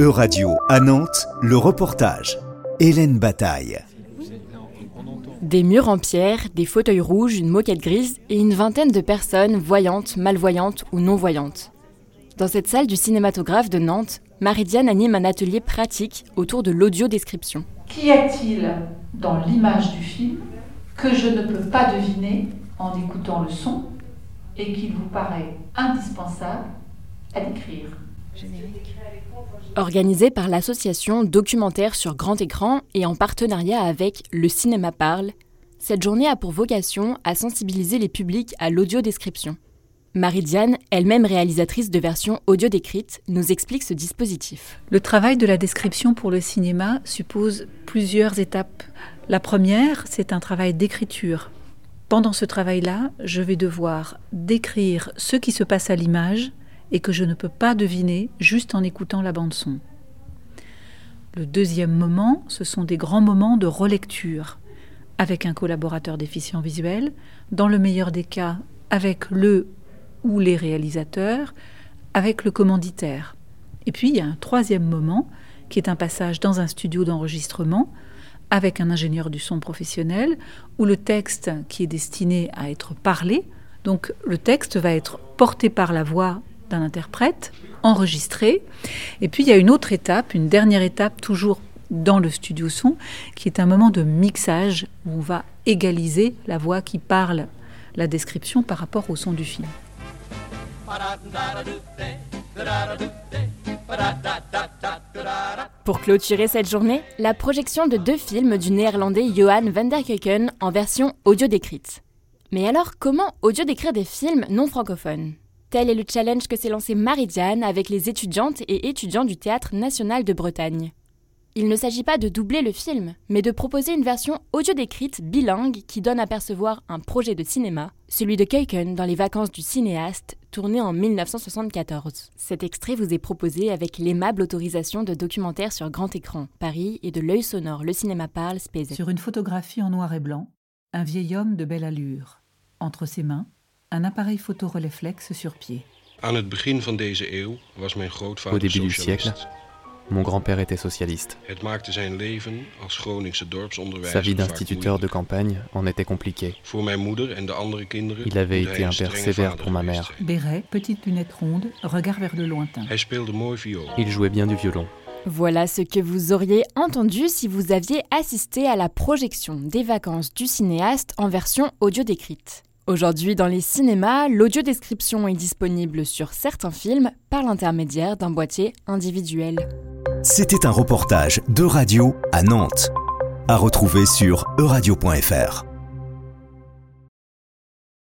E-Radio à Nantes, le reportage. Hélène Bataille. Des murs en pierre, des fauteuils rouges, une moquette grise et une vingtaine de personnes voyantes, malvoyantes ou non-voyantes. Dans cette salle du cinématographe de Nantes, Marie-Diane anime un atelier pratique autour de l'audio-description. Qu'y a-t-il dans l'image du film que je ne peux pas deviner en écoutant le son et qu'il vous paraît indispensable à décrire? Organisée par l'association Documentaire sur grand écran et en partenariat avec Le Cinéma Parle, cette journée a pour vocation à sensibiliser les publics à l'audio-description. Marie-Diane, elle-même réalisatrice de versions audio décrites, nous explique ce dispositif. Le travail de la description pour le cinéma suppose plusieurs étapes. La première, c'est un travail d'écriture. Pendant ce travail-là, je vais devoir décrire ce qui se passe à l'image et que je ne peux pas deviner juste en écoutant la bande son. Le deuxième moment, ce sont des grands moments de relecture avec un collaborateur déficient visuel, dans le meilleur des cas avec le ou les réalisateurs, avec le commanditaire. Et puis il y a un troisième moment qui est un passage dans un studio d'enregistrement avec un ingénieur du son professionnel où le texte qui est destiné à être parlé, donc le texte va être porté par la voix d'un interprète, enregistré. Et puis il y a une autre étape, une dernière étape toujours dans le studio son, qui est un moment de mixage où on va égaliser la voix qui parle la description par rapport au son du film. Pour clôturer cette journée, la projection de deux films du néerlandais Johan van der Keuken en version audio décrite. Mais alors, comment audio décrire des films non francophones? Tel est le challenge que s'est lancé Marie-Diane avec les étudiantes et étudiants du Théâtre national de Bretagne. Il ne s'agit pas de doubler le film, mais de proposer une version audio décrite bilingue qui donne à percevoir un projet de cinéma, celui de Keuken dans les vacances du cinéaste, tourné en 1974. Cet extrait vous est proposé avec l'aimable autorisation de documentaire sur grand écran, Paris et de l'œil sonore Le Cinéma Parle, Spézet. Sur une photographie en noir et blanc, un vieil homme de belle allure. Entre ses mains, un appareil photo releflex sur pied. Au début du siècle, mon grand-père était socialiste. Sa vie d'instituteur de campagne en était compliquée. Il avait été un père sévère pour ma mère. Béret, petite lunette ronde, regard vers le lointain. Il jouait bien du violon. Voilà ce que vous auriez entendu si vous aviez assisté à la projection des vacances du cinéaste en version audio décrite. Aujourd'hui, dans les cinémas, l'audio-description est disponible sur certains films par l'intermédiaire d'un boîtier individuel. C'était un reportage de radio à Nantes, à retrouver sur euradio.fr.